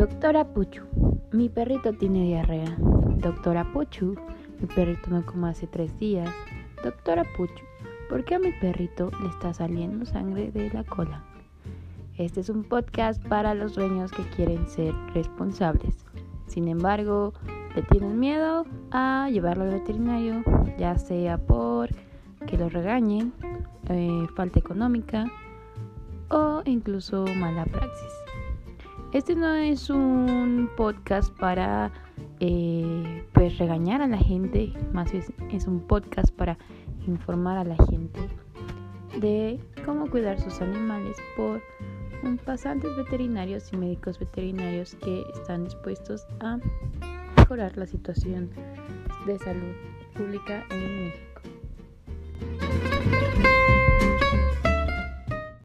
Doctora Puchu, mi perrito tiene diarrea. Doctora Puchu, mi perrito no come hace tres días. Doctora Puchu, ¿por qué a mi perrito le está saliendo sangre de la cola? Este es un podcast para los dueños que quieren ser responsables. Sin embargo, le tienen miedo a llevarlo al veterinario, ya sea por que lo regañen, eh, falta económica o incluso mala praxis. Este no es un podcast para eh, pues regañar a la gente, más bien es un podcast para informar a la gente de cómo cuidar sus animales por pasantes veterinarios y médicos veterinarios que están dispuestos a mejorar la situación de salud pública en México.